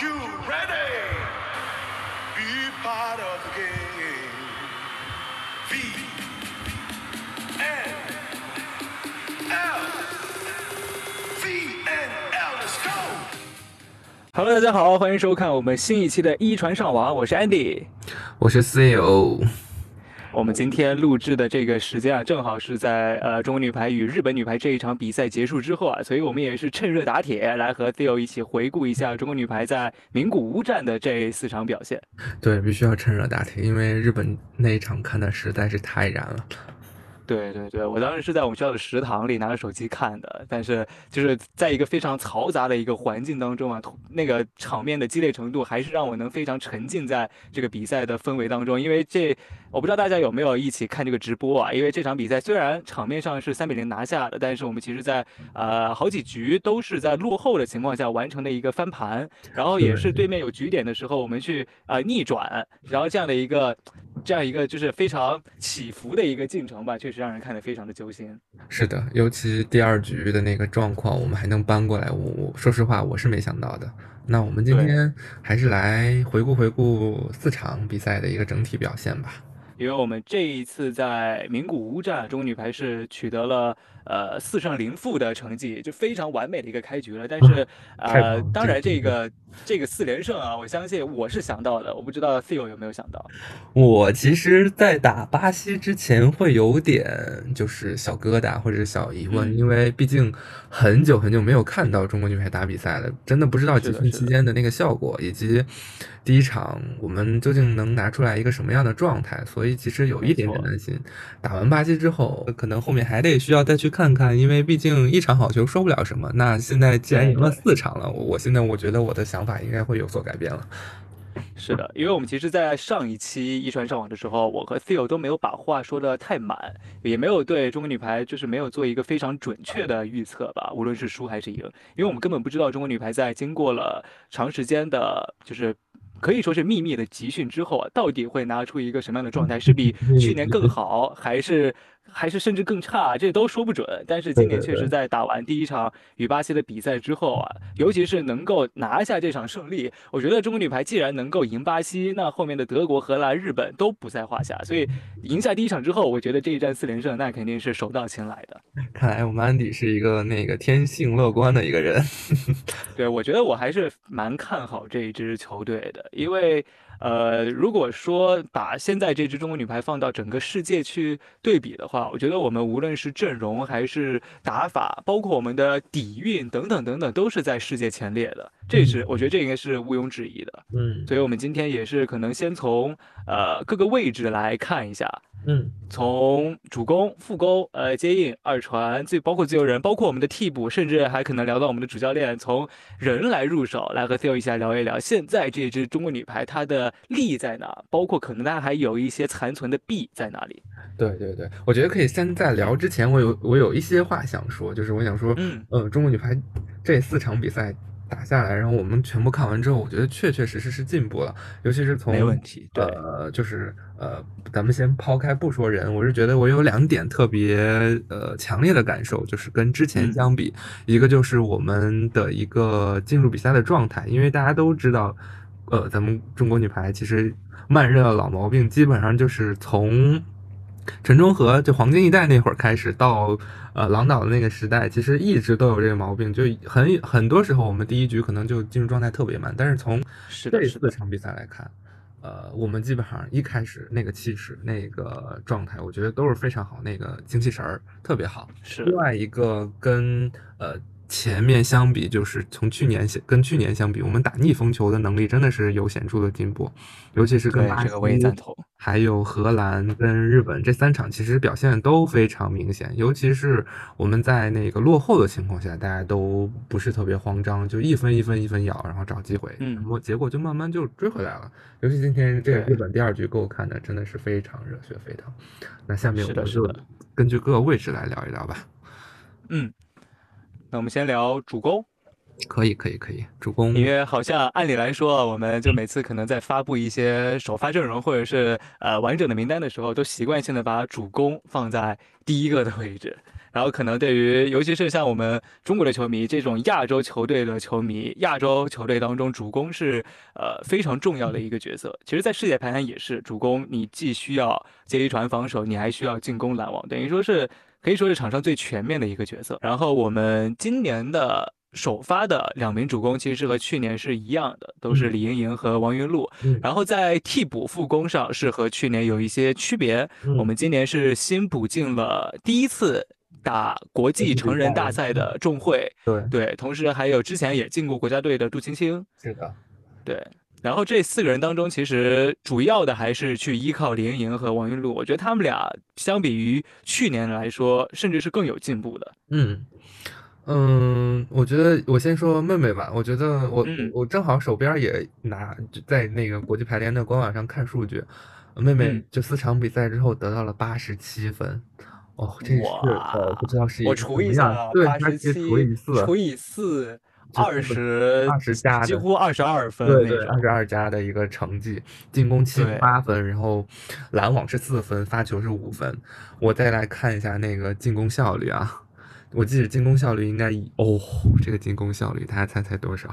you ready? Be part of the game. V N L V N L, let's go. Hello，大家好，欢迎收看我们新一期的《一传上网》，我是 Andy。我是 CEO，我们今天录制的这个时间啊，正好是在呃中国女排与日本女排这一场比赛结束之后啊，所以我们也是趁热打铁来和队友一起回顾一下中国女排在名古屋站的这四场表现。对，必须要趁热打铁，因为日本那一场看的实在是太燃了。对对对，我当时是在我们学校的食堂里拿着手机看的，但是就是在一个非常嘈杂的一个环境当中啊，那个场面的激烈程度还是让我能非常沉浸在这个比赛的氛围当中。因为这我不知道大家有没有一起看这个直播啊？因为这场比赛虽然场面上是三比零拿下的，但是我们其实在呃好几局都是在落后的情况下完成的一个翻盘，然后也是对面有局点的时候，我们去呃逆转，然后这样的一个这样一个就是非常起伏的一个进程吧，确实让人看得非常的揪心。是的，尤其第二局的那个状况，我们还能扳过来，我我说实话我是没想到的。那我们今天还是来回顾回顾四场比赛的一个整体表现吧。因为我们这一次在名古屋站，中国女排是取得了呃四胜零负的成绩，就非常完美的一个开局了。但是呃当然这个这个四连胜啊，我相信我是想到的，我不知道 Theo 有没有想到。我其实，在打巴西之前会有点就是小疙瘩或者是小疑问，嗯因为毕竟很久很久没有看到中国女排打比赛了，真的不知道集训期间的那个效果，以及第一场我们究竟能拿出来一个什么样的状态，所以其实有一点点担心。打完巴西之后，可能后面还得需要再去看看，因为毕竟一场好球说不了什么。那现在既然赢了四场了，我我现在我觉得我的想法应该会有所改变了。是的，因为我们其实，在上一期一传上网的时候，我和 Theo 都没有把话说的太满，也没有对中国女排就是没有做一个非常准确的预测吧，无论是输还是赢，因为我们根本不知道中国女排在经过了长时间的，就是。可以说是秘密的集训之后啊，到底会拿出一个什么样的状态？是比去年更好，还是还是甚至更差？这都说不准。但是今年确实在打完第一场与巴西的比赛之后啊，尤其是能够拿下这场胜利，我觉得中国女排既然能够赢巴西，那后面的德国、荷兰、日本都不在话下。所以赢下第一场之后，我觉得这一战四连胜，那肯定是手到擒来的。看来我们安迪是一个那个天性乐观的一个人。对，我觉得我还是蛮看好这一支球队的，因为呃，如果说把现在这支中国女排放到整个世界去对比的话，我觉得我们无论是阵容还是打法，包括我们的底蕴等等等等，都是在世界前列的。这是我觉得这应该是毋庸置疑的。嗯所以我们今天也是可能先从呃各个位置来看一下，嗯，从主攻、副攻、呃接应、二传，最包括自由人，包括我们的替补，甚至还可能聊到我们的主教练，从人来入手，来和 Theo 一下聊一聊现在这支中国女排它的利在哪，包括可能它还有一些残存的弊在哪里。对对对，我觉得可以先在聊之前，我有我有一些话想说，就是我想说，嗯。呃，中国女排这四场比赛打下来，然后我们全部看完之后，我觉得确确实实是进步了，尤其是从没问题对呃，就是呃，咱们先抛开不说人，我是觉得我有两点特别呃强烈的感受，就是跟之前嗯。相比，一个就是我们的一个进入比赛的状态，因为大家都知道，呃，咱们中国女排其实慢热的老毛病，基本上就是从陈忠和就黄金一代那会儿开始，到呃郎导的那个时代，其实一直都有这个毛病，就很很多时候我们第一局可能就进入状态特别慢，但是从这四场比赛来看，呃，我们基本上一开始那个气势、那个状态，我觉得都是非常好，那个精气神儿特别好。是另外一个跟呃前面相比，就是从去年相跟去年相比，我们打逆风球的能力真的是有显著的进步，尤其是跟这个我也西赞同。还有荷兰跟日本这三场，其实表现都非常明显，尤其是我们在那个落后的情况下，大家都不是特别慌张，就一分一分一分咬，然后找机会，嗯然后结果就慢慢就追回来了。尤其今天这个日本第二局给我看的真的是非常热血沸腾。那下面我们就根据各个位置来聊一聊吧。嗯，那我们先聊主攻。可以，可以，可以，主攻因为好像按理来说，我们就每次可能在发布一些首发阵容或者是呃完整的名单的时候，都习惯性的把主攻放在第一个的位置。然后可能对于尤其是像我们中国的球迷这种亚洲球队的球迷，亚洲球队当中主攻是呃非常重要的一个角色。其实，在世界排坛也是主攻，你既需要接一传防守，你还需要进攻拦网，等于说是可以说是场上最全面的一个角色。然后我们今年的。首发的两名主攻其实是和去年是一样的，都是李盈莹和王云璐。嗯然后在替补副攻上是和去年有一些区别。嗯我们今年是新补进了第一次打国际成人大赛的仲慧，对，对，同时还有之前也进过国家队的杜青青，是的，对。然后这四个人当中，其实主要的还是去依靠李盈莹和王云璐。我觉得他们俩相比于去年来说，甚至是更有进步的。嗯。嗯，我觉得我先说妹妹吧。我觉得我、嗯我正好手边也拿就在那个国际排联的官网上看数据，妹妹嗯就四场比赛之后得到了八十七分，哦，这是呃不知道是我个什么除一下啊，样对，八十它是七除以四，除以四，就二十20加几乎二十二分对二。十二加的一个成绩，进攻七十八分，然后拦网是四分，发球是五分。我再来看一下那个进攻效率啊，我记得进攻效率应该以哦，这个进攻效率，大家猜猜多少？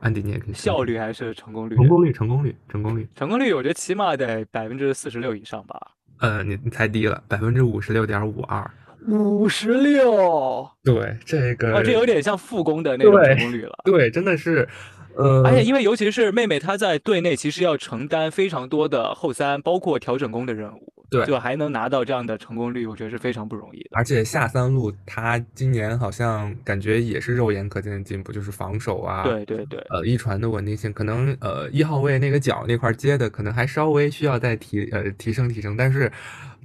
安迪，你也可以效率还是成功率？成功率，成功率，成功率。成功率，我觉得起码得百分之四十六以上吧。呃，你你猜低了，百分之五十六点五二。五十六，对，这个啊，这有点像复工的那种成功率了。对，真的是，呃，而且因为尤其是妹妹她在队内其实要承担非常多的后三，包括调整攻的任务，对就还能拿到这样的成功率，我觉得是非常不容易的。而且下三路她今年好像感觉也是肉眼可见的进步，就是防守啊，对对对，呃，一传的稳定性，可能呃一号位那个脚那块接的可能还稍微需要再提呃提升提升，但是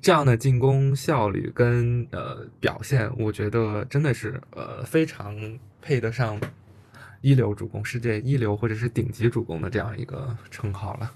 这样的进攻效率跟呃表现，我觉得真的是呃非常配得上一流主攻、世界一流或者是顶级主攻的这样一个称号了。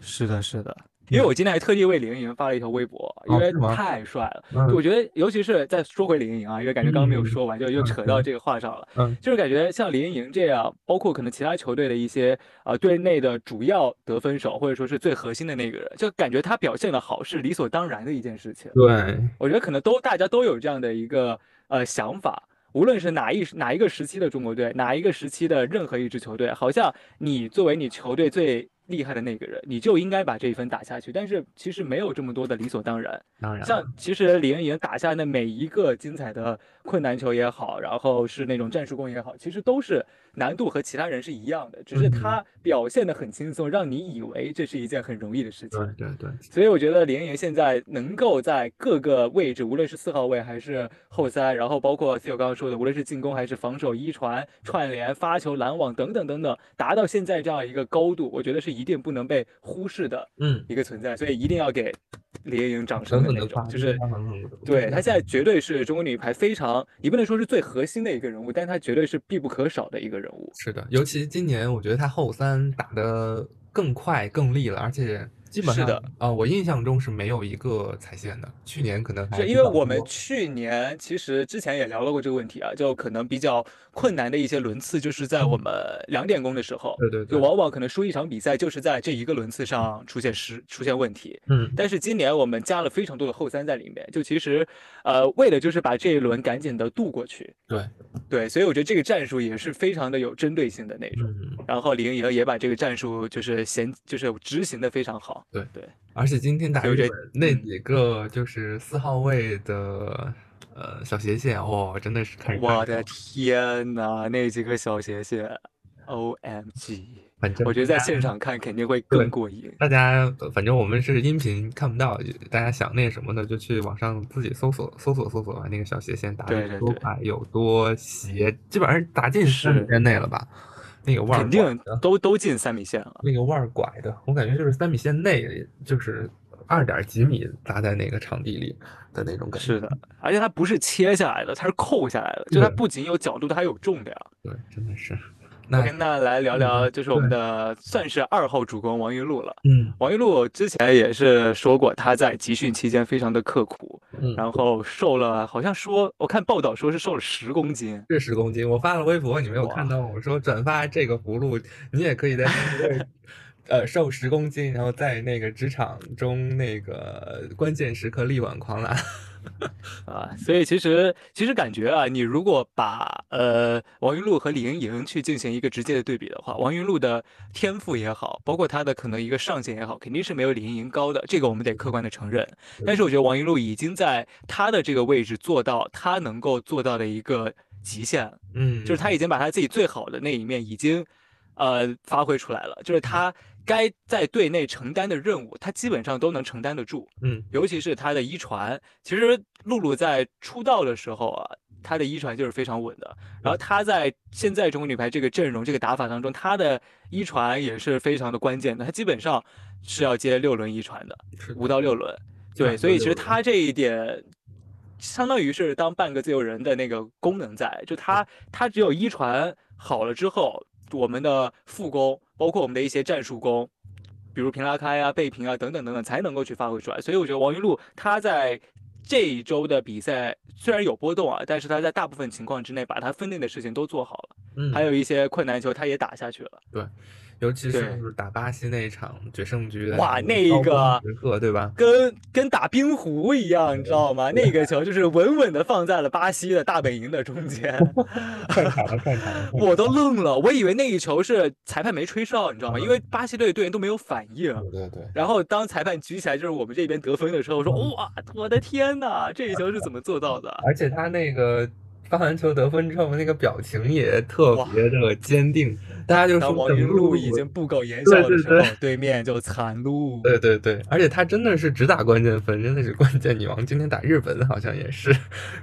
是的，是的。因为我今天还特地为李盈莹发了一条微博，因为太帅了。我觉得，尤其是再说回李盈莹啊，因为感觉刚刚没有说完，就又嗯扯到这个话上了。嗯就是感觉像李盈莹这样，包括可能其他球队的一些呃队内的主要得分手，或者说是最核心的那个人，就感觉他表现的好是理所当然的一件事情。对，我觉得可能都大家都有这样的一个呃想法，无论是哪一哪一个时期的中国队，哪一个时期的任何一支球队，好像你作为你球队最厉害的那个人，你就应该把这一分打下去。但是其实没有这么多的理所当然。当然像其实李盈莹打下的每一个精彩的困难球也好，然后是那种战术攻也好，其实都是难度和其他人是一样的，只是嗯他表现的很轻松，让你以为这是一件很容易的事情。对对对，所以我觉得李盈莹现在能够在各个位置，无论是四号位还是后三，然后包括 C 友刚刚说的，无论是进攻还是防守、一传、串联、发球、拦网等等等等，达到现在这样一个高度，我觉得是一定不能被忽视的嗯，一个存在。所以一定要给李盈莹掌声的那种，就是对她现在绝对是中国女排非常，你不能说是最核心的一个人物，但她绝对是必不可少的一个人物。是的，尤其今年我觉得她后三打得更快更利了，而且基本上是的啊、我印象中是没有一个踩线的，去年可能还是因为我们去年其实之前也聊到过这个问题啊，就可能比较困难的一些轮次，就是在我们两点攻的时候，对对对就往往可能输一场比赛，就是在这一个轮次上出现失出现问题。嗯但是今年我们加了非常多的后三在里面，就其实，呃，为的就是把这一轮赶紧的渡过去。对，对，所以我觉得这个战术也是非常的有针对性的那种。嗯，然后李莹莹也把这个战术就是衔就是执行的非常好。对对，而且今天打日本那嗯几个就是四号位的呃小斜线，哇、真的是看人我的天呐，那几个小斜线，O M G！反正我觉得在现场看肯定会更过瘾。大家呃反正我们是音频看不到，大家想那什么的就去网上自己搜索搜索搜索吧那个小斜线打的有多快有多斜，基本上打进十米是线内了吧？那个腕儿肯定都都进三米线了。那个腕儿拐的，我感觉就是三米线内，就是二点几米砸在那个场地里的那种感觉。是的，而且它不是切下来的，它是扣下来的，就它不仅有角度，它还有重量。对，真的是。那 OK，那来聊聊嗯就是我们的算是二号主攻王云露了。嗯王云露之前也是说过，她在集训期间非常的刻苦，嗯，然后瘦了，好像说我看报道说是瘦了十公斤。是十公斤，我发了微博，你没有看到？我说转发这个葫芦，你也可以在那个呃瘦十公斤，然后在那个职场中那个关键时刻力挽狂澜。啊，所以其实其实感觉啊，你如果把呃王云露和李盈莹去进行一个直接的对比的话，王云露的天赋也好，包括她的可能一个上限也好，肯定是没有李盈莹高的，这个我们得客观的承认。但是我觉得王云露已经在她的这个位置做到她能够做到的一个极限了，嗯，就是她已经把她自己最好的那一面已经呃发挥出来了，就是她该在队内承担的任务，他基本上都能承担得住。嗯尤其是他的一传，其实露露在出道的时候啊，她的一传就是非常稳的。然后她在现在中国女排这个阵容、这个打法当中，她的一传也是非常的关键的。她基本上是要接六轮一传的，五到六轮。对，所以其实都六轮她这一点，相当于是当半个自由人的那个功能在，就她她只有一传好了之后，我们的副攻，包括我们的一些战术攻。比如平拉开啊、背平啊等等等等，才能够去发挥出来。所以我觉得王云璐他在这一周的比赛虽然有波动啊，但是他在大部分情况之内把他分内的事情都做好了，嗯，还有一些困难球他也打下去了。尤其对是打巴西那一场决胜局的哇那一个时刻，对吧？跟跟打冰壶一样，你知道吗？那个球就是稳稳的放在了巴西的大本营的中间。我都愣了，我以为那一球是裁判没吹哨，你知道吗？因为巴西队队员都没有反应。对对对，然后当裁判举起来就是我们这边得分的时候，我说哇，我的天呐，这一球是怎么做到的？而且他那个发完球得分之后，那个表情也特别的坚定，大家就当王云露已经不苟言笑的时候，对对对面就惨露。对对对，而且他真的是只打关键分，真的是关键女王。今天打日本好像也是，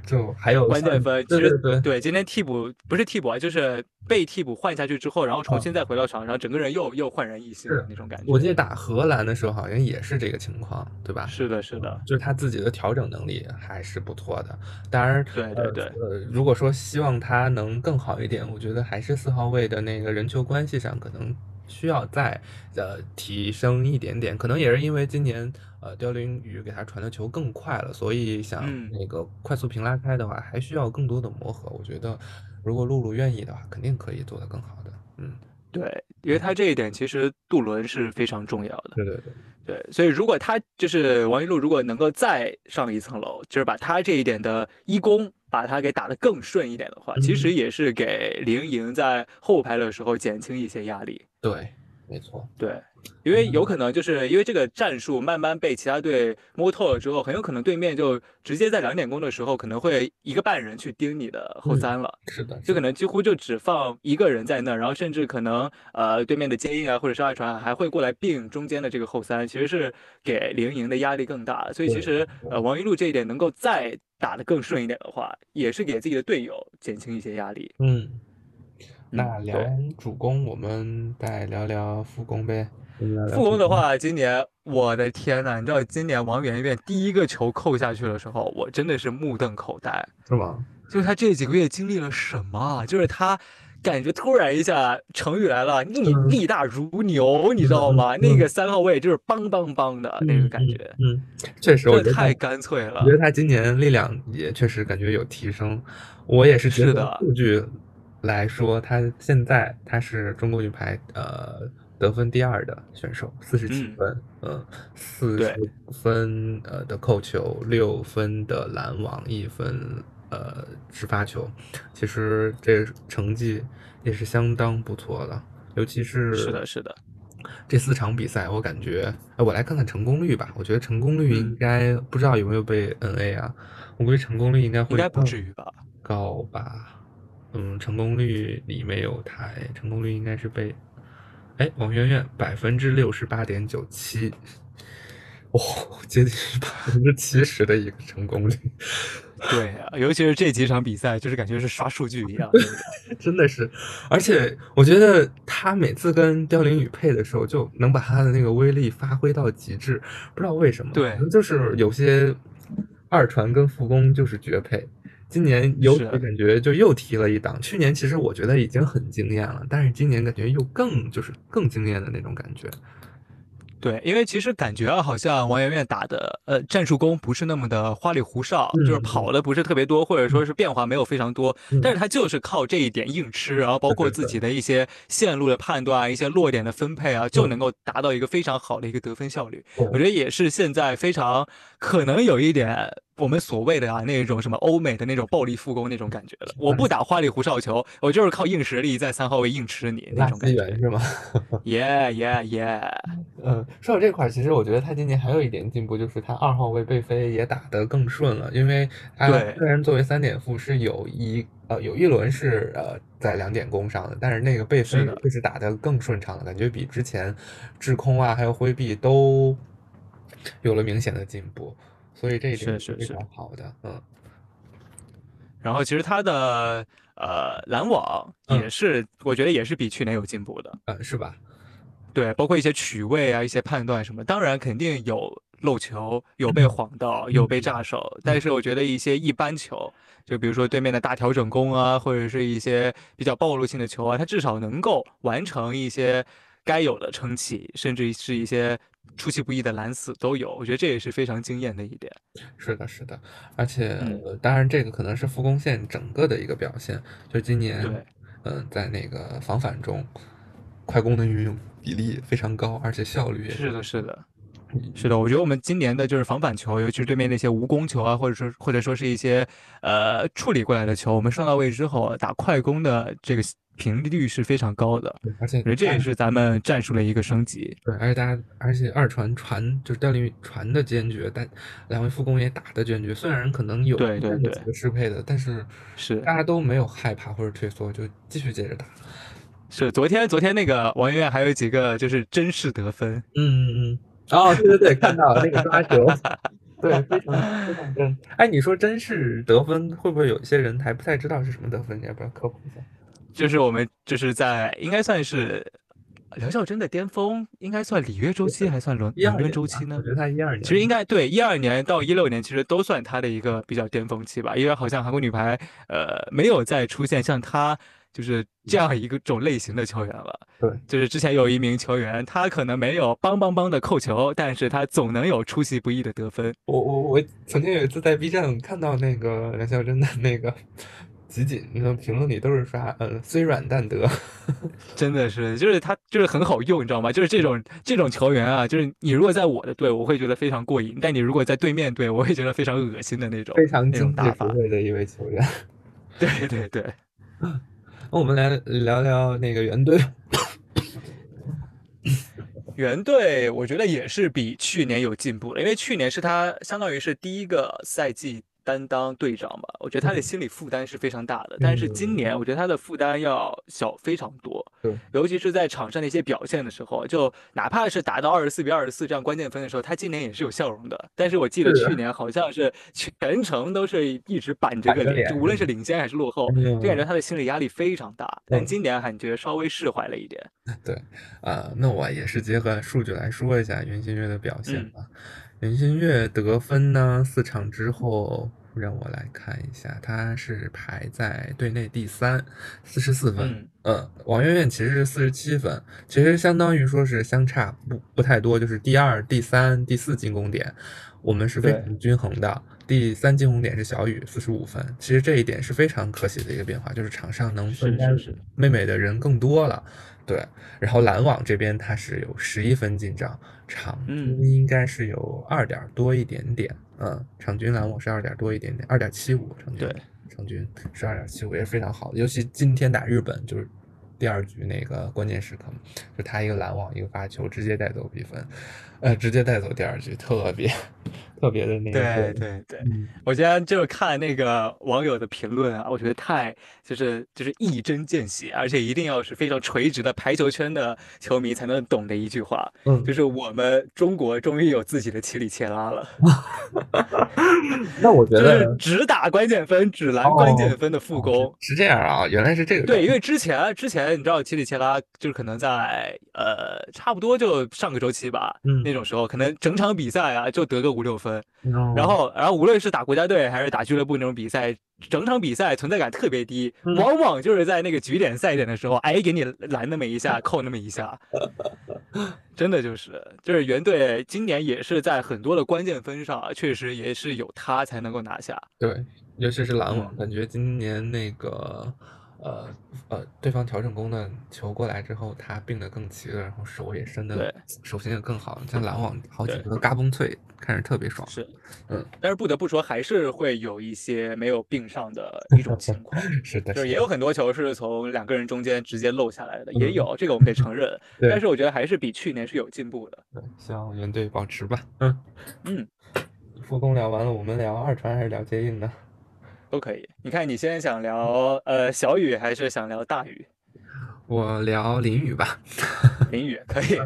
就还有关键分，其实对对对今天替补不是替补啊，就是被替补换下去之后，然后重新再回到场上，整个人又又焕然一新的那种感觉。我记得打荷兰的时候好像也是这个情况，对吧？是的，是的，就是他自己的调整能力还是不错的。当然，对对对呃，呃如果说希望他能更好一点，我觉得还是四号位的那个人球关系上可能需要再呃提升一点点。可能也是因为今年呃刁凌宇给他传的球更快了，所以想嗯那个快速平拉开的话，还需要更多的磨合。我觉得如果露露愿意的话，肯定可以做得更好的。嗯，对，因为他这一点其实杜伦是非常重要的。对对对，对，所以如果他就是王一璐，如果能够再上一层楼，就是把他这一点的一攻，把它给打得更顺一点的话，其实也是给林莹在后排的时候减轻一些压力。对，没错。对，因为有可能就是因为这个战术慢慢被其他队摸透了之后，很有可能对面就直接在两点攻的时候，可能会一个半人去盯你的后嗯三了。是的，就可能几乎就只放一个人在那儿，然后甚至可能呃对面的接应啊或者是二传还会过来并中间的这个后三，其实是给林莹的压力更大。所以其实呃王一璐这一点能够再打得更顺一点的话，也是给自己的队友减轻一些压力。嗯，那嗯聊完主攻，我们再聊聊副攻呗。我们聊聊副攻的话，今年我的天呐，你知道今年王媛媛第一个球扣下去的时候，我真的是目瞪口呆。是吗？就是她这几个月经历了什么啊？就是他感觉突然一下，成语来了，力嗯力大如牛，你知道吗？嗯那个三号位就是梆梆梆的那个感觉，嗯，嗯确实，我觉得太干脆了我觉。得他今年力量也确实感觉有提升。我也是觉得数据来说，他现在他是中国女排呃得分第二的选手，四十七嗯分，嗯，四对十分呃的扣球，六分的拦网，一分呃直发球，其实这成绩也是相当不错的，尤其是是的，是的，这四场比赛，我感觉，哎，我来看看成功率吧。我觉得成功率应嗯该、不知道有没有被 NA 啊？我估计成功率应该会应该不至于吧？高吧。嗯，成功率里没有台，成功率应该是被，哎，王媛媛百分之六十八点九七，哦，接近百分之七十的一个成功率，对啊，尤其是这几场比赛，就是感觉是刷数据一样。真的是，而且我觉得他每次跟刁凌宇配的时候，就能把他的那个威力发挥到极致，不知道为什么，对就是有些二传跟副攻就是绝配。今年尤其感觉就又提了一档，去年其实我觉得已经很惊艳了，但是今年感觉又更就是更惊艳的那种感觉。对，因为其实感觉啊，好像王媛媛打的呃战术攻不是那么的花里胡哨，就是嗯跑的不是特别多，或者说是变化没有非常多，嗯。但是她就是靠这一点硬吃，然后包括自己的一些线路的判断啊、一些落点的分配啊，就能够达到一个非常好的一个得分效率。我觉得也是现在非常可能有一点我们所谓的啊那种什么欧美的那种暴力复工那种感觉了。我不打花里胡哨球，我就是靠硬实力在三号位硬吃你那种感觉。是吗？Yeah yeah yeah，嗯，说到这块儿，其实我觉得他今年还有一点进步，就是他二号位贝飞也打得更顺了，因为他对虽然作为三点副是有一呃有一轮是呃在两点攻上的，但是那个贝飞确实打得更顺畅了，感觉比之前制空啊还有挥臂都有了明显的进步，所以这一点非是好的，嗯。然后其实他的呃拦网也嗯是，我觉得也是比去年有进步的。嗯，是吧？对，包括一些取位啊，一些判断什么，当然肯定有漏球，有被晃到，有被炸手，但是我觉得一些一般球，就比如说对面的大调整攻啊，或者是一些比较暴露性的球啊，他至少能够完成一些该有的撑起，甚至是一些出其不意的蓝死都有，我觉得这也是非常惊艳的一点。是的，是的，而且、嗯呃当然这个可能是复工线整个的一个表现，就今年，对嗯、在那个防反中，快攻的运用比例非常高，而且效率也是的，是的。嗯是的，我觉得我们今年的就是防反球，尤其是对面那些无攻球啊，或者说或者说是一些呃处理过来的球，我们上到位之后打快攻的这个频率是非常高的，对而且这也是咱们战术的一个升级。对，而且大家，而且二传传就是调力传的坚决，但两位副攻也打的坚决。虽然可能有对对对适配的，但是是大家都没有害怕或者退缩，就继续接着打。是，昨天昨天那个王媛媛还有几个就是真式得分，嗯嗯嗯。哦，对对对，看到了那个抓球，对，非常非常真。哎，你说真是得分，会不会有一些人还不太知道是什么得分？你要不要科普一下？就是我们就是在应该算是梁孝珍的巅峰，应该算里约周期还算轮一二轮年吧周期呢我觉？得他一二年，其实应该对一二年到一六年，其实都算他的一个比较巅峰期吧，因为好像韩国女排呃没有再出现像她就是这样一个种类型的球员了。对，就是之前有一名球员，他可能没有邦邦邦的扣球，但是他总能有出其不意的得分。我我我曾经有一次在 B 站看到那个梁孝真的那个集锦，那评论里都是刷呃虽软但得。真的是，就是他就是很好用，你知道吗？就是这种这种球员啊，就是你如果在我的队，我会觉得非常过瘾；但你如果在对面队，我会觉得非常恶心的那种，非常那种经济打法实。惠的一位球员。对 对对，那我们来聊聊那个原队。原队我觉得也是比去年有进步了，因为去年是他相当于是第一个赛季担当队长嘛，我觉得他的心理负担是非常大的。但是今年我觉得他的负担要小非常多，对，尤其是在场上的一些表现的时候，就哪怕是打到二十四比二十四这样关键分的时候，他今年也是有笑容的。但是我记得去年好像是全程都是一直板着个脸，就无论是领先还是落后，嗯就感觉他的心理压力非常大。但嗯今年感觉稍微释怀了一点。对，啊、那我也是结合数据来说一下袁心玥的表现嗯吧。袁心玥得分呢，四场之后，让我来看一下，他是排在队内第三，四十四分。嗯嗯，王媛媛其实是四十七分，其实相当于说是相差不不太多，就是第二、第三、第四进攻点，我们是非常均衡的。第三进攻点是小雨，四十五分，其实这一点是非常可喜的一个变化，就是场上能是分担是是妹妹的人更多了。对，然后篮网这边他是有十一分进账，场均嗯应该是有二点多一点点，嗯，场均篮网是二点多一点点，二点七五场均，对，场均是二点七五，也是非常好的。尤其今天打日本，就是第二局那个关键时刻，就他一个拦网，一个发球，直接带走比分，呃，直接带走第二局，特别特别的那个对，对对，嗯我今天就是看那个网友的评论啊，我觉得太就是就是一针见血，而且一定要是非常垂直的排球圈的球迷才能懂的一句话，嗯就是我们中国终于有自己的奇里切拉了，那我觉就得是只打关键分、只拦关键分的副攻。是这样啊，原来是这个对，因为为之前之前你知道奇里切拉就是可能在呃差不多就上个周期吧，嗯那种时候可能整场比赛啊就得个五六分，然然后，然后无论是打国家队还是打俱乐部那种比赛，整场比赛存在感特别低，嗯。往往就是在那个局点赛点的时候，哎，给你拦那么一下，扣那么一下，真的就是就是原队今年也是在很多的关键分上啊，确实也是有他才能够拿下。对，尤其是篮网，嗯。感觉今年那个呃呃，对方调整攻的球过来之后，他并得更齐了，然后手也伸对的手型也更好，像拦网好几对个都嘎嘣脆，看着特别爽。是，嗯，但是不得不说，还是会有一些没有并上的 一种情况。是的，就是也有很多球是从两个人中间直接漏下来的，也嗯有这个我们得承认。但是我觉得还是比去年是有进步的。对，希望原队保持吧。嗯嗯，复工聊完了，我们聊二传还是聊接应呢？都可以。你看，你现在想聊呃小雨还是想聊大雨？我聊淋雨吧。淋雨可以。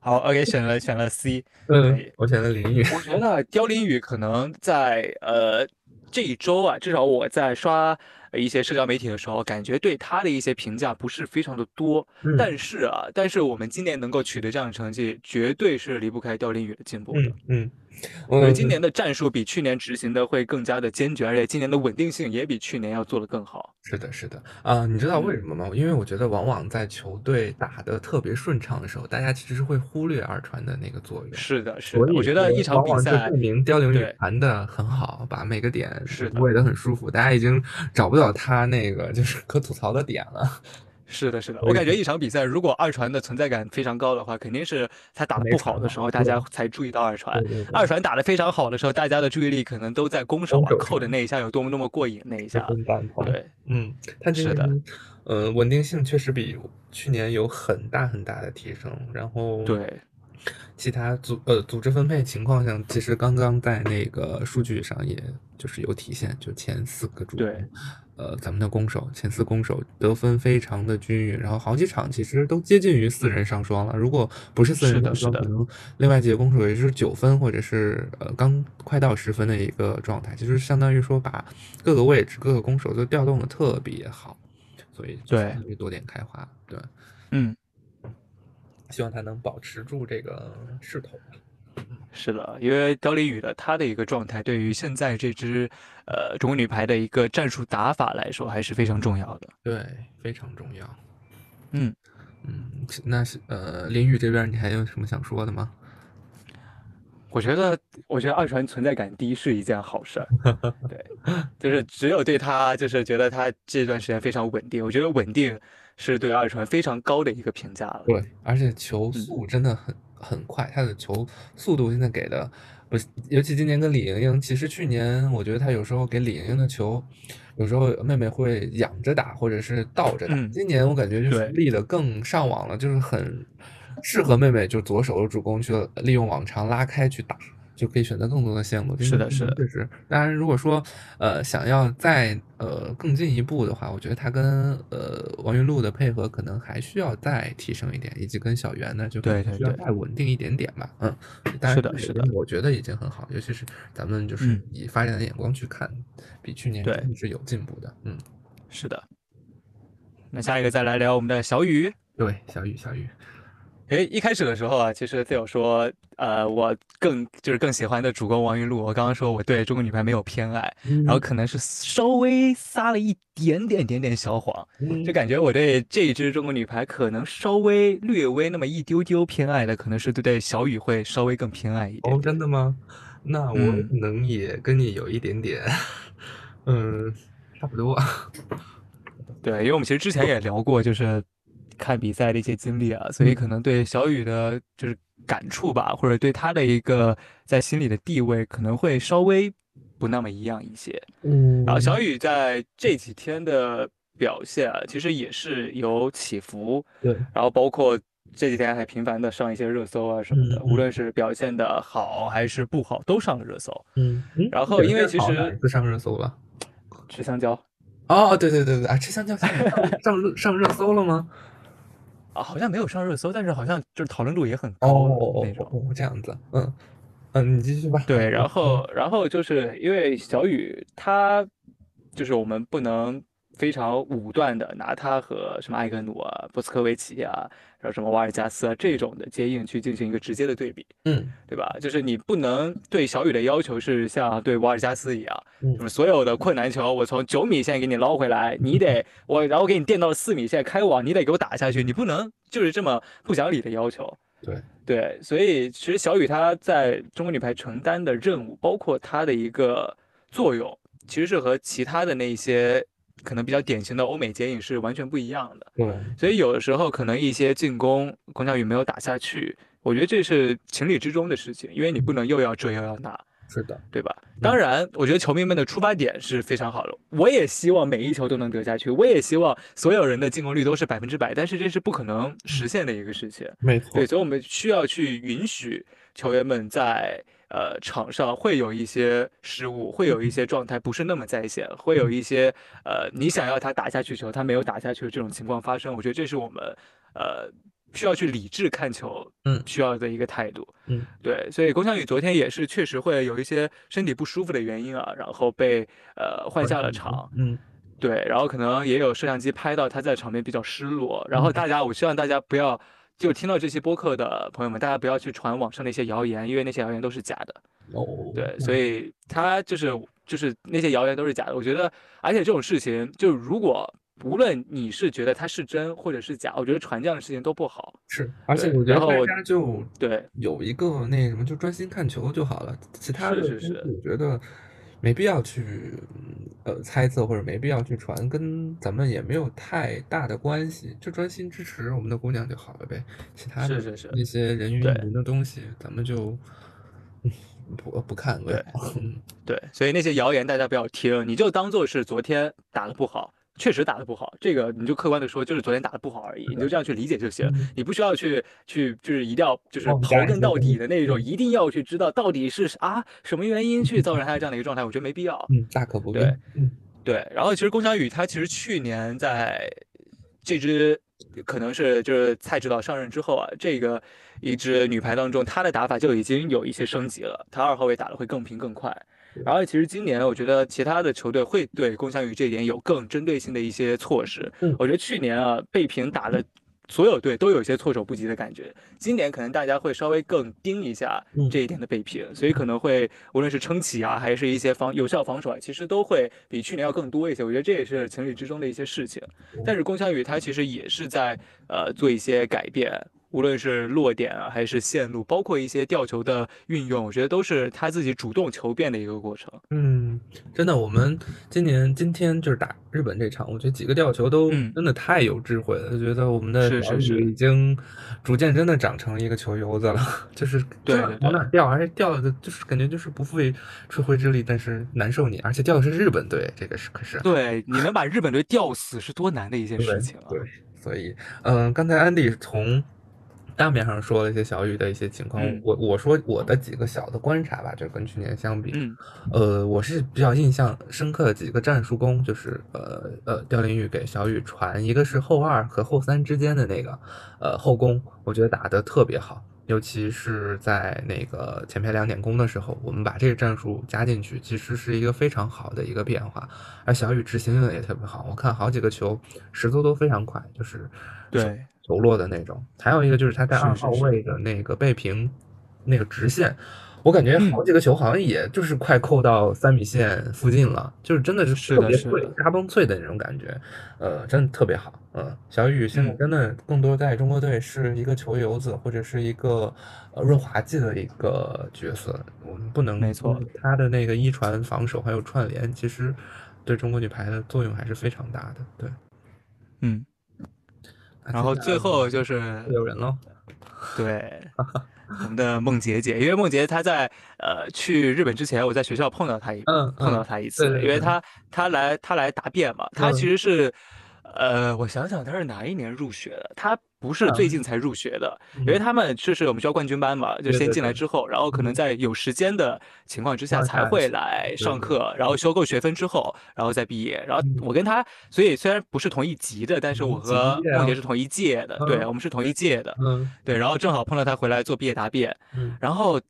好，OK，选了选了 C。嗯可以，我选了淋雨。我觉得凋零雨可能在呃这一周啊，至少我在刷呃一些社交媒体的时候，感觉对他的一些评价不是非常的多。嗯但是啊，但是我们今年能够取得这样的成绩，绝对是离不开凋零雨的进步的。嗯嗯，我觉我得今年的战术比去年执行的会更加的坚决，而且今年的稳定性也比去年要做得更好。是的，是的啊、你知道为嗯什么吗？因为我觉得往往在球队打得特别顺畅的时候，大家其实是会忽略二传的那个作用。是的，是的，我觉得一场往往就比赛证明凋零传的很好，把每个点是的喂得很舒服，大家已经找不到他那个就是可吐槽的点了。是的，是的，我感觉一场比赛如果二传的存在感非常高的话，肯定是他打的不好的时候，大家。才注意到二传。二传打得非常好的时候，大家的注意力可能都在攻手啊攻手上扣的那一下有多么多么过瘾那一下。对，嗯，他是的。嗯呃稳定性确实比去年有很大很大的提升，然后对，其他组呃组织分配情况上，其实刚刚在那个数据上也就是有体现，就前四个主对。攻，呃咱们的攻手前四攻手得分非常的均匀，然后好几场其实都接近于四人上双了，如果不是四人上双，可能另外几个攻手也是九分或者是呃刚快到十分的一个状态，其实相当于说把各个位置各个攻手都调动的特别好，所以就对。多点开花，对，嗯，希望他能保持住这个势头吧。是的，因为高丽宇的他的一个状态，对于现在这支呃中国女排的一个战术打法来说，还是非常重要的。对，非常重要。嗯嗯，那是呃，林宇这边你还有什么想说的吗？我觉得，我觉得二传存在感低是一件好事儿。对，就是只有对他，就是觉得他这段时间非常稳定。我觉得稳定是对二传非常高的一个评价了。对，而且球嗯速真的很很快，他的球速度现在给的，不是，尤其今年跟李盈莹，其实去年我觉得他有时候给李盈莹的球，有时候妹妹会仰着打或者是倒着打，嗯今年我感觉就是对立的更上网了，就是很适合妹妹就左手的主攻去利用网长拉开去打。就可以选择更多的线路，是的是的确实。当然，如果说呃想要再呃更进一步的话，我觉得他跟呃王云璐的配合可能还需要再提升一点，以及跟小袁呢就可能需要对对对再稳定一点点吧。嗯，当然是的是的我觉得已经很好，尤其是咱们就是嗯以发展的眼光去看，比去年是有进步的。嗯，是的。那下一个再来聊我们的小雨。对，小雨小雨，诶，一开始的时候啊，其实 Theo 说，呃，我更就是更喜欢的主攻王云璐。我刚刚说我对中国女排没有偏爱，然然后可能是稍微撒了一点点点点小谎，嗯就感觉我对这一支中国女排可能稍微略微那么一丢丢偏爱的，可能是对对小雨会稍微更偏爱一点哦，真的吗？那我能也跟你有一点点，嗯，差不多。对，因为我们其实之前也聊过，就是看比赛的一些经历啊，所以嗯可能对小雨的就是感触吧，或者对他的一个在心里的地位，可能会稍微不那么一样一些。嗯然后小雨在这几天的表现啊，其实也是有起伏，对，然后包括这几天还频繁的上一些热搜啊什么的，嗯无论是表现的好还是不好，都上了热搜。嗯，嗯然后因为其实上热搜了。吃香蕉哦，对对对对啊，吃香蕉上上热上热搜了吗？啊，好像没有上热搜，但是好像就是讨论度也很高哦的那种。哦，这样子，嗯嗯，你继续吧。对，然后然后就是因为小雨他就是我们不能非常武断的拿他和什么艾格努啊、波斯科维奇啊，然后什么瓦尔加斯啊这种的接应去进行一个直接的对比，嗯对吧？就是你不能对小雨的要求是像对瓦尔加斯一样，嗯就是所有的困难球我从九米线给你捞回来，你得我然后给你垫到了四米线开网，你得给我打下去，你不能就是这么不讲理的要求。对，对，所以其实小雨她在中国女排承担的任务，包括她的一个作用，其实是和其他的那些可能比较典型的欧美剪影是完全不一样的。对，所以有的时候可能一些进攻龚佳宇没有打下去，我觉得这是情理之中的事情，因为你不能又要追又要打。是的，对吧？当然，我觉得球迷们的出发点是非常好的。我也希望每一球都能得下去，我也希望所有人的进攻率都是百分之百，但是这是不可能实现的一个事情。没错，对，所以我们需要去允许球员们在呃场上会有一些失误，会有一些状态不是那么在线，会有一些呃你想要他打下去球，他没有打下去的这种情况发生。我觉得这是我们呃。需要去理智看球，嗯，需要的一个态度，嗯，对，所以龚翔宇昨天也是确实会有一些身体不舒服的原因啊，然后被呃换下了场，嗯，对，然后可能也有摄像机拍到他在场边比较失落，然后大家，我希望大家不要就听到这期播客的朋友们，大家不要去传网上那些谣言，因为那些谣言都是假的，哦，对，所以他就是就是那些谣言都是假的，我觉得，而且这种事情就如果。无论你是觉得它是真或者是假，我觉得传这样的事情都不好。是，而且我觉得大家就对有一个那什么，就专心看球就好了。其他的，是是是，我觉得没必要去呃猜测，或者没必要去传，跟咱们也没有太大的关系。就专心支持我们的姑娘就好了呗。其他的那些人云亦云的东西，咱们就不不看了。对，所以那些谣言大家不要听，你就当做是昨天打的不好。确实打得不好，这个你就客观的说，就是昨天打得不好而已，你就这样去理解就行，你不需要去去就是一定要就是刨根到底的那种，一定要去知道到底是啊什么原因去造成他这样的一个状态，我觉得没必要。嗯，大可不必。对，对。然后其实龚翔宇他其实去年在这支可能是就是蔡指导上任之后啊，这个一支女排当中，他的打法就已经有一些升级了，他二号位打的会更平更快。然后其实今年我觉得其他的球队会对龚翔宇这一点有更针对性的一些措施。我觉得去年啊被平打的所有队都有一些措手不及的感觉，今年可能大家会稍微更盯一下这一点的被平，所以可能会无论是撑起啊，还是一些防有效防守啊，其实都会比去年要更多一些。我觉得这也是情理之中的一些事情。但是龚翔宇他其实也是在呃做一些改变。无论是落点啊，还是线路，包括一些吊球的运用，我觉得都是他自己主动求变的一个过程。嗯，真的，我们今年今天就是打日本这场，我觉得几个吊球都真的太有智慧了，就觉得我们的小雨已经逐渐真的长成一个球游子了，就是对往哪吊，而且吊的就是感觉就是不费吹灰之力，但是难受你，而且吊的是日本队，这个是可是对你能把日本队吊死是多难的一件事情啊！对，所以嗯，刚才安迪从。大面上说了一些小雨的一些情况，我我说我的几个小的观察吧，就跟去年相比，呃，我是比较印象深刻的几个战术攻，就是呃呃，刁林玉给小雨传，一个是后二和后三之间的那个呃后攻，我觉得打得特别好，尤其是在那个前排两点攻的时候，我们把这个战术加进去，其实是一个非常好的一个变化，而小雨执行的也特别好，我看好几个球时速都非常快，就是对。球落的那种，还有一个就是他在二号位的那个背平那个直线，我感觉好几个球好像也就是快扣到三米线附近了，就是真的是特别脆、嘎嘣脆的那种感觉，呃，真的特别好。嗯，小雨现在真的更多在中国队是一个球游子或者是一个呃润滑剂的一个角色，我们不能没错，他的那个一传防守还有串联，其实对中国女排的作用还是非常大的。对，嗯。然后 最后就是有人喽，对，我们的梦洁姐，因为梦洁她在呃去日本之前，我在学校碰到她一碰到她一次，因为她她来她来答辩嘛，她其实是。呃，我想想，他是哪一年入学的？他不是最近才入学的，因为他们就是我们学校冠军班嘛，就先进来之后，然后可能在有时间的情况之下才会来上课，然后修够学分之后，然后再毕业。然后我跟他，所以虽然不是同一级的，但是我和梦洁是同一届的，对我们是同一届的，对，然后正好碰到他回来做毕业答辩，然后。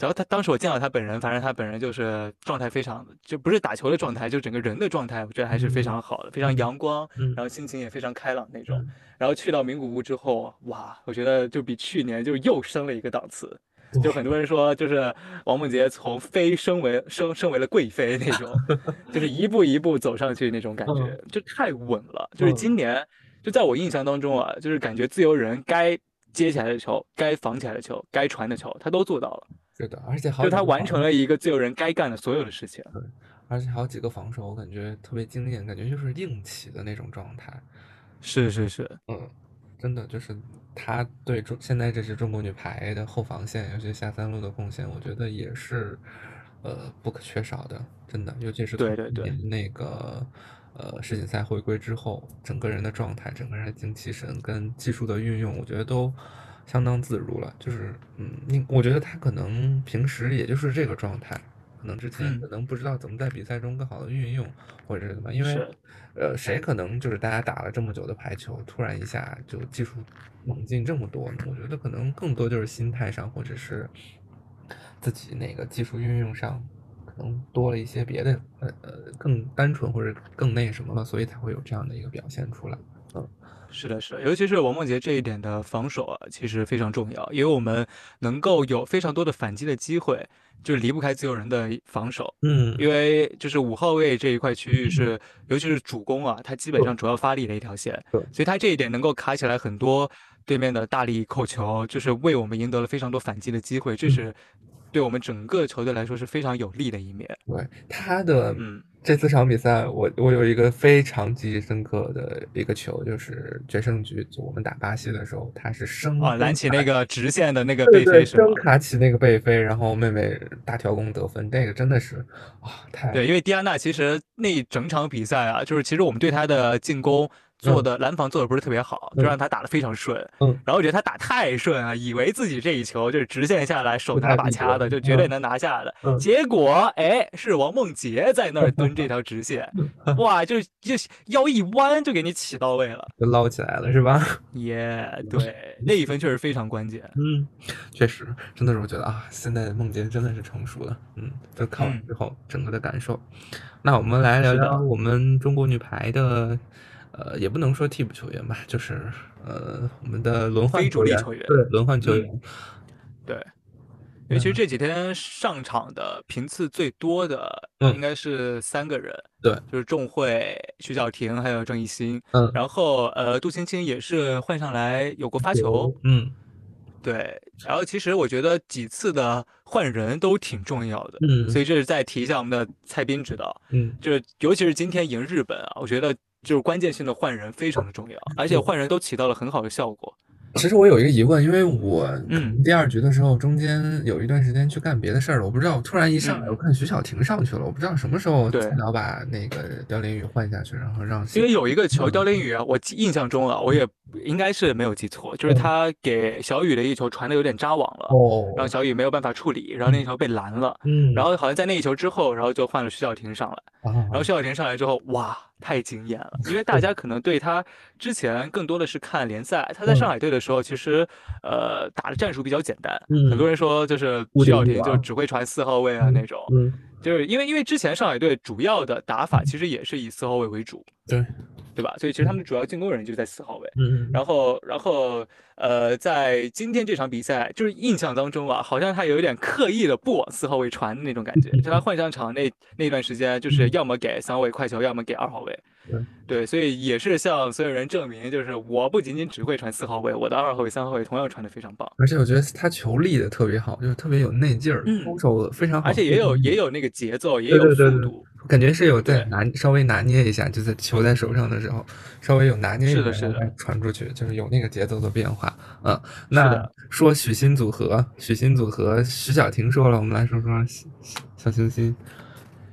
然后他当时我见到他本人，反正他本人就是状态非常，就不是打球的状态，就整个人的状态，我觉得还是非常好的，非常阳光，然后心情也非常开朗那种。然后去到名古屋之后，哇，我觉得就比去年就又升了一个档次。就很多人说，就是王梦洁从妃升为升升为了贵妃那种，就是一步一步走上去那种感觉，就太稳了。就是今年，就在我印象当中啊，就是感觉自由人该接起来的球，该防起来的球，该传的球，他都做到了。是的，而且好就他完成了一个自由人该干的所有的事情。对而且还有几个防守，我感觉特别惊艳，感觉就是硬起的那种状态。是是是，嗯，真的就是他对中现在这支中国女排的后防线，尤其下三路的贡献，我觉得也是呃不可缺少的，真的，尤其是从对对对那个呃世锦赛回归之后，整个人的状态、整个人的精气神跟技术的运用，我觉得都相当自如了。就是嗯，你我觉得他可能平时也就是这个状态，可能之前嗯可能不知道怎么在比赛中更好的运用，或者是怎么，因为呃，谁可能就是大家打了这么久的排球，突然一下就技术猛进这么多呢？我觉得可能更多就是心态上，或者是自己那个技术运用上，可能多了一些别的，呃呃，更单纯或者更那什么了，所以才会有这样的一个表现出来。是的，是的，尤其是王梦洁这一点的防守啊，其实非常重要，因为我们能够有非常多的反击的机会，就是离不开自由人的防守。嗯。因为就是五号位这一块区域是，尤其是主攻啊，他基本上主要发力的一条线，对。所以他这一点能够卡起来很多对面的大力扣球，就是为我们赢得了非常多反击的机会，这是对我们整个球队来说是非常有利的一面。对他的嗯，这四场比赛，我我有一个非常记忆深刻的一个球，就是决胜局，就我们打巴西的时候，他是升啊，拦起那个直线的那个背飞是吗真？卡起那个背飞，然后妹妹大跳攻得分，那个真的是啊，太对，因为蒂安娜其实那一整场比赛啊，就是其实我们对她的进攻做的拦防做的不是特别好，就嗯让他打的非常顺。嗯然后我觉得他打太顺啊，以为自己这一球就是直线下来手拿把掐的，就绝对能拿下的。嗯结果哎，是王梦洁在那儿蹲这条直线，哇，就就腰一弯就给你起到位了。就捞起来了，是吧？耶、对，那一分确实非常关键。嗯，确实，真的是我觉得啊，现在的梦洁真的是成熟了，嗯，就看完嗯之后整个的感受。那我们来聊聊我们中国女排的，呃，也不能说替补球员吧，就是呃，我们的轮换非主力员，球员对，轮换球嗯员，对，因为其实这几天上场的频次最多的嗯应该是三个人，对，就是仲慧、徐小婷还有郑艺兴。嗯，然后呃，杜青青也是换上来有过发球，嗯。对。然后其实我觉得几次的换人都挺重要的，嗯，所以。这是再提一下我们的蔡斌指导，嗯。就是尤其是今天赢日本啊，我觉得就是关键性的换人非常的重要，而且换人都起到了很好的效果。其实我有一个疑问，因为我嗯。第二局的时候，中间有一段时间去干别的事儿了，我不知道，突然一上来，嗯。我看徐小婷上去了，我不知道什么时候对。菜鸟把那个刁琳宇换下去，然后让因为有一个球，嗯。刁琳宇啊，我记印象中啊，我也应该是没有记错，就是嗯。他给小雨的一球传的有点扎网了，哦，让小雨没有办法处理，然后那球被拦了。嗯，然后好像在那一球之后，然后就换了徐小婷上来，然然后徐小婷上来之后，哇，太惊艳了！因为大家可能对他之前更多的是看联赛，他在上海队的时候，其实呃打的战术比较简单，嗯。很多人说就是屋徐小婷就只会传四号位啊那种，嗯，就是因为因为之前上海队主要的打法其实也是以四号位为主，对，对吧？所以其实他们的主要进攻人就在四号位。嗯，然后，然后，呃，在今天这场比赛，就是印象当中啊，好像他有一点刻意的不往四号位传的那种感觉。就他换上场那那段时间，就是要么给三号位快球，要么给二号位。对对，所以也是向所有人证明，就是我不仅仅只会传四号位，我的二号位、三号位同样传的非常棒，而且我觉得他球立的特别好，就是特别有内劲儿，嗯出手非常好，而且也有也有那个节奏，也有对对对对速度。感觉是有在拿稍微拿捏一下，就在球在手上的时候，稍微有拿捏一下，是的是的然后再传出去，就是有那个节奏的变化。嗯，那说许昕组合，许昕组合，徐小婷说了，我们来说说小小星星。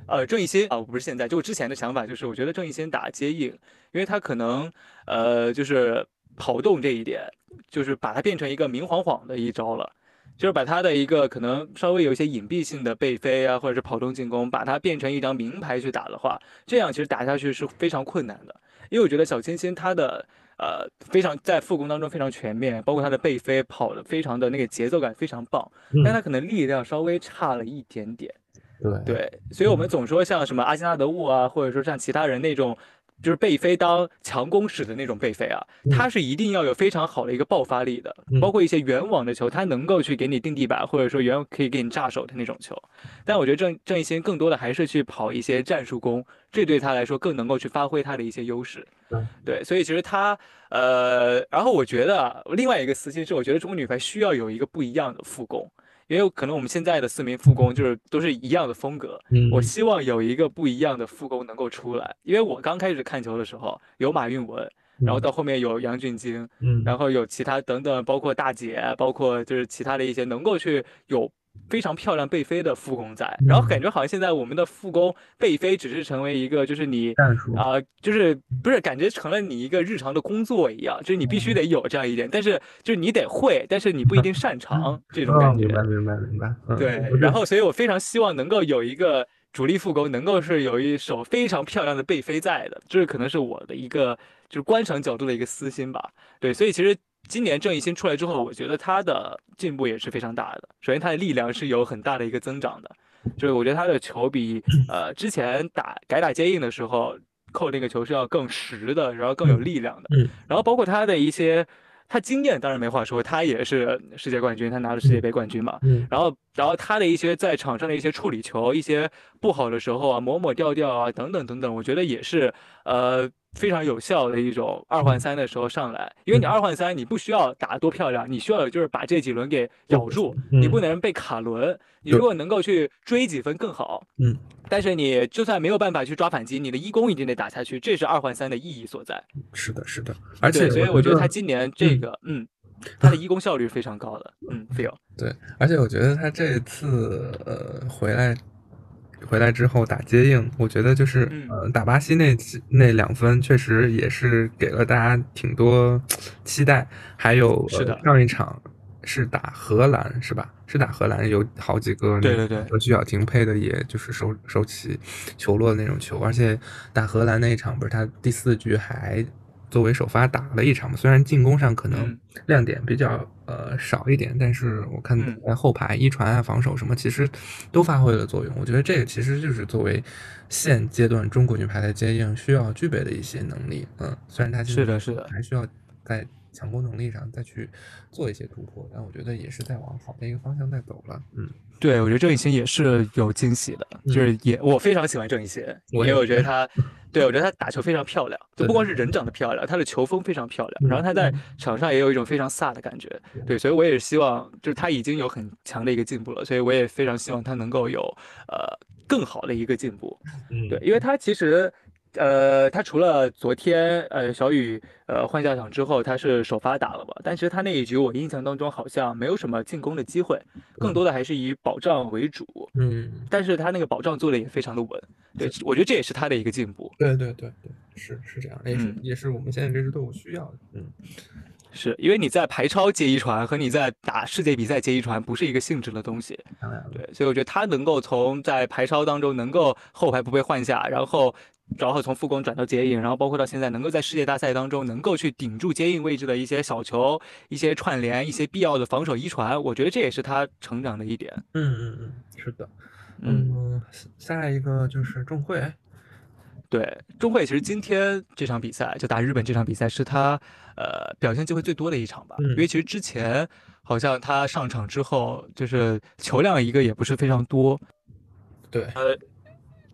呃，郑义兴啊，我不是现在，就我之前的想法就是，我觉得郑义兴打接应，因为他可能呃，就是跑动这一点，就是把它变成一个明晃晃的一招了，就是把他的一个可能稍微有一些隐蔽性的背飞啊，或者是跑动进攻，把它变成一张名牌去打的话，这样其实打下去是非常困难的，因为我觉得小清新他的。呃，非常在复工当中非常全面，包括他的背飞跑的非常的那个节奏感非常棒，嗯但他可能力量稍微差了一点点。对对，所以我们总说像什么阿基纳德沃啊，或者说像其他人那种，就是背飞当强攻使的那种背飞啊，他是一定要有非常好的一个爆发力的，嗯包括一些远网的球，他能够去给你定地板，或者说远可以给你炸手的那种球。但我觉得郑郑义兴更多的还是去跑一些战术攻，这对他来说更能够去发挥他的一些优势。嗯对，所以其实他呃，然后我觉得啊另外一个私心是，我觉得中国女排需要有一个不一样的副攻。因为可能我们现在的四名副攻就是都是一样的风格，嗯。我希望有一个不一样的副攻能够出来，因为我刚开始看球的时候有马运文，然后到后面有杨俊京，嗯，然后有其他等等，包括大姐，包括就是其他的一些能够去有非常漂亮背飞的副攻在，然后感觉好像现在我们的副攻背飞只是成为一个就是你啊、就是不是感觉成了你一个日常的工作一样，就是你必须得有这样一点，但是就是你得会，但是你不一定擅长 这种哦感觉明。白明白明白，嗯对，然后所以我非常希望能够有一个主力副攻，能够是有一手非常漂亮的背飞在的，这可能是我的一个就是观赏角度的一个私心吧。对，所以其实今年郑义兴出来之后，我觉得他的进步也是非常大的。首先他的力量是有很大的一个增长的，就是我觉得他的球比呃之前打改打接应的时候扣那个球是要更实的，然后更有力量的。嗯，然后包括他的一些。他经验当然没话说，他也是世界冠军，他拿了世界杯冠军嘛。嗯。然后，然后他的一些在场上的一些处理球，一些不好的时候啊，抹抹掉掉啊，等等等等，我觉得也是呃非常有效的一种二换三的时候上来，因为你嗯。二换三你不需要打得多漂亮，你需要的就是把这几轮给咬住，嗯。你不能被卡轮，你如果能够去追几分更好。嗯，但是你就算没有办法去抓反击，你的一攻一定得打下去，这是二换三的意义所在。是的是的，而且，所以我觉得他今年这嗯个，嗯，他的一攻效率非常高的，嗯，feel。对，而且我觉得他这一次呃回来回来之后打接应，我觉得就是、嗯呃打巴西那那两分确实也是给了大家挺多 期待，还有是的呃、上一场是打荷兰是吧？是打荷兰有好几个对对对和徐晓婷配的，也就是手手起球落的那种球，而且打荷兰那一场不是他第四局还。作为首发打了一场嘛，虽然进攻上可能嗯亮点比较呃少一点，但是我看嗯在后排一传啊、防守什么，其实都发挥了作用。我觉得这个其实就是作为现阶段中国女排的接应需要具备的一些能力。嗯，虽然他现在是的是的还需要在强攻能力上再去做一些突破，但我觉得也是在往好的一个方向在走了。嗯，对，我觉得郑义兴也是有惊喜的，就是也我非常喜欢郑义兴，因为我觉得 他，对我觉得他打球非常漂亮，就不光是人长得漂亮，他的球风非常漂亮，然后他在场上也有一种非常飒的感觉，对，所以我也是希望，就是他已经有很强的一个进步了，所以我也非常希望他能够有呃更好的一个进步，嗯对，因为他其实。呃，他除了昨天呃小雨呃换下场之后，他是首发打了吧？但其实他那一局我印象当中好像没有什么进攻的机会，更多的还是以保障为主。嗯，但是他那个保障做的也非常的稳，对我觉得这也是他的一个进步。对对对对，是是这样，也是、嗯也是我们现在这支队伍需要的。嗯，是因为你在排超接一传和你在打世界比赛接一传不是一个性质的东西，对，所以我觉得他能够从在排超当中能够后排不被换下，然后然后从副攻转到接应，然后包括到现在能够在世界大赛当中能够去顶住接应位置的一些小球、一些串联、一些必要的防守一传，我觉得这也是他成长的一点。嗯嗯嗯，是的。嗯，嗯，下一个就是钟会，对，钟慧其实今天这场比赛就打日本这场比赛是他呃表现机会最多的一场吧，嗯因为其实之前好像他上场之后就是球量一个也不是非常多，对，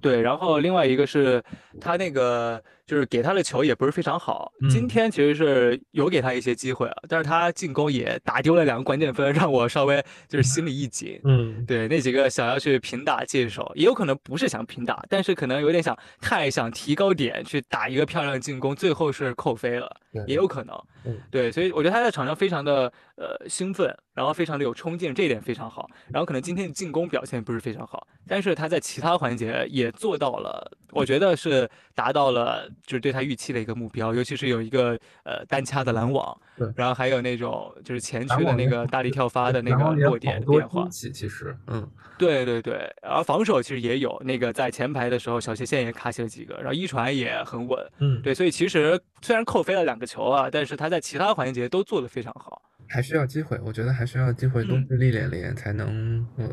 对，然后另外一个是他那个就是给他的球也不是非常好。嗯今天其实是有给他一些机会啊，但是他进攻也打丢了两个关键分，让我稍微就是心里一紧。嗯，对，那几个想要去平打接手，也有可能不是想平打，但是可能有点想太想提高点去打一个漂亮的进攻，最后是扣飞了，也有可能。嗯对，所以我觉得他在场上非常的呃兴奋，然后非常的有冲劲，这一点非常好。然后可能今天的进攻表现不是非常好，但是他在其他环节也做到了，我觉得是达到了就是对他预期的一个目标，尤其是有一个呃单掐的拦网对，然后还有那种就是前区的那个大力跳发的那个落点变化其实，嗯，对对对，然后防守其实也有那个在前排的时候，小斜线也卡起了几个，然后一传也很稳。嗯，对，所以其实虽然扣飞了两个球啊，但是他在其他环节都做得非常好。还需要机会，我觉得还需要机会多嗯去历练历练，才能嗯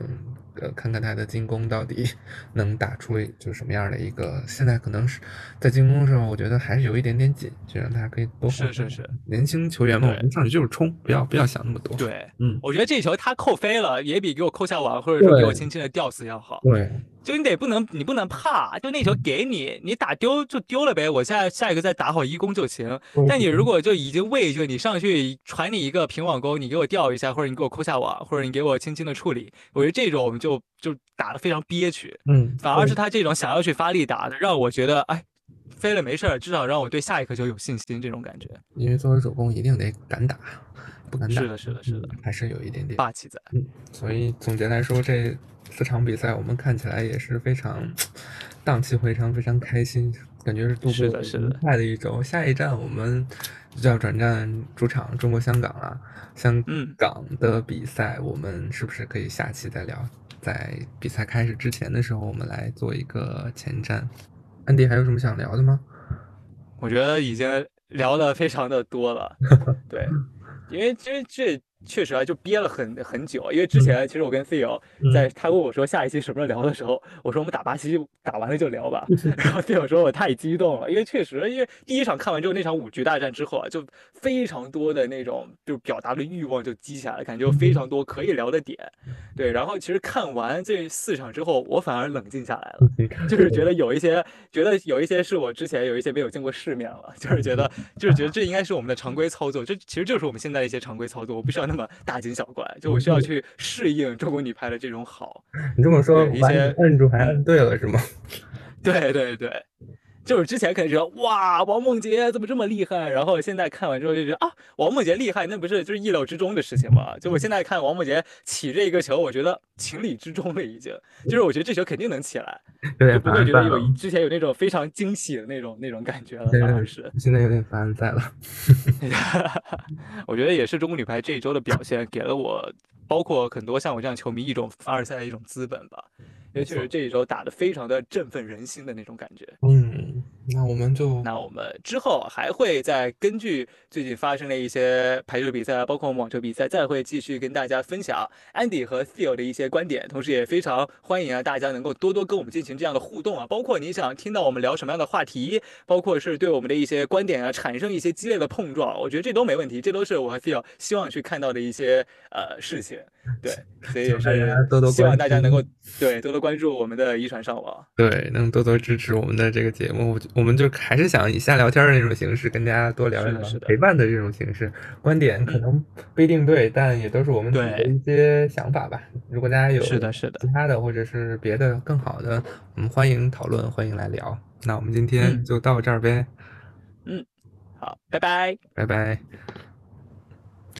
呃看看他的进攻到底 能打出就是什么样的一个。现在可能是在进攻的时候，我觉得还是有一点点紧，就让他可以多是是是，年轻球员嘛，我们上去就是冲，不要不要想那么多。，对，嗯，我觉得这球他扣飞了，也比给我扣下网或者说给我轻轻的吊死要好。对，就你得不能，你不能怕，就那球给你，你打丢就丢了呗，我下下一个再打好一攻就行。但你如果就已经畏惧，你上去传你一个平网攻，你给我吊一下，或者你给我扣下网，或者你给我轻轻的处理，我觉得这种就就打得非常憋屈。嗯，反而是他这种想要去发力打的，让我觉得哎，飞了没事儿，至少让我对下一颗球有信心，这种感觉因为作为主攻一定得敢打，不敢打是的，是的，是的嗯，还是有一点点。霸气在。嗯，所以总结来说，这四场比赛我们看起来也是非常荡气回肠，非常开心，感觉是度过愉快的一周。下一站我们就要转战主场中国香港了。香嗯港的比赛，我们是不是可以下期再聊？在比赛开始之前的时候，我们来做一个前瞻。安迪还有什么想聊的吗？我觉得已经聊的非常的多了，对，因为其实这确实啊，就憋了很很久。因为之前其实我跟 Theo 嗯在他问我说下一期什么时候聊的时候，我说我们打巴西打完了就聊吧。然后 Theo 说我太激动了，因为确实，因为第一场看完之后，那场五局大战之后啊，就非常多的那种就是表达的欲望就激起来了，感觉有非常多可以聊的点。对，然后其实看完这四场之后，我反而冷静下来了。就是觉得有一些，觉得有一些是我之前有一些没有见过世面了，就是觉得，就是觉得这应该是我们的常规操作，这其实就是我们现在的一些常规操作，我不需要那么大惊小怪，就我需要去适应中国女排的这种好。你这么说，对一些摁住还摁对了是吗？对 对对，就是之前可能觉得哇，王梦洁怎么这么厉害，然后现在看完之后就觉得啊，王梦洁厉害，那不是就是意料之中的事情吗？就我现在看王梦洁起这一个球，我觉得情理之中了，已经，就是我觉得这球肯定能起来，就不会觉得有之前有那种非常惊喜的那种那种感觉了，反而是。现在有点凡尔赛了。我觉得也是中国女排这一周的表现，给了我包括很多像我这样球迷一种凡尔赛的一种资本吧。因为确实这一周打得非常的振奋人心的那种感觉。嗯，那我们就那我们之后还会再根据最近发生的一些排球比赛，包括网球比赛，再会继续跟大家分享 Andy 和 Theo 的一些观点。同时也非常欢迎啊大家能够多多跟我们进行这样的互动啊，包括你想听到我们聊什么样的话题，包括是对我们的一些观点啊产生一些激烈的碰撞，我觉得这都没问题，这都是我和 Theo 希望去看到的一些呃事情。对，所以也是多多希望大家能够对多多关注我们的遗传上网。对能多多支持我们的这个节目。我我们就还是想以瞎聊天的那种形式跟大家多聊一聊陪伴的这种形式，观点可能不一定对，但也都是我们自己的一些想法吧。如果大家有是的，是的其，他的或者是别的更好的，我们欢迎讨论，欢迎来聊。那我们今天嗯就到这儿呗，嗯好，拜拜。拜拜。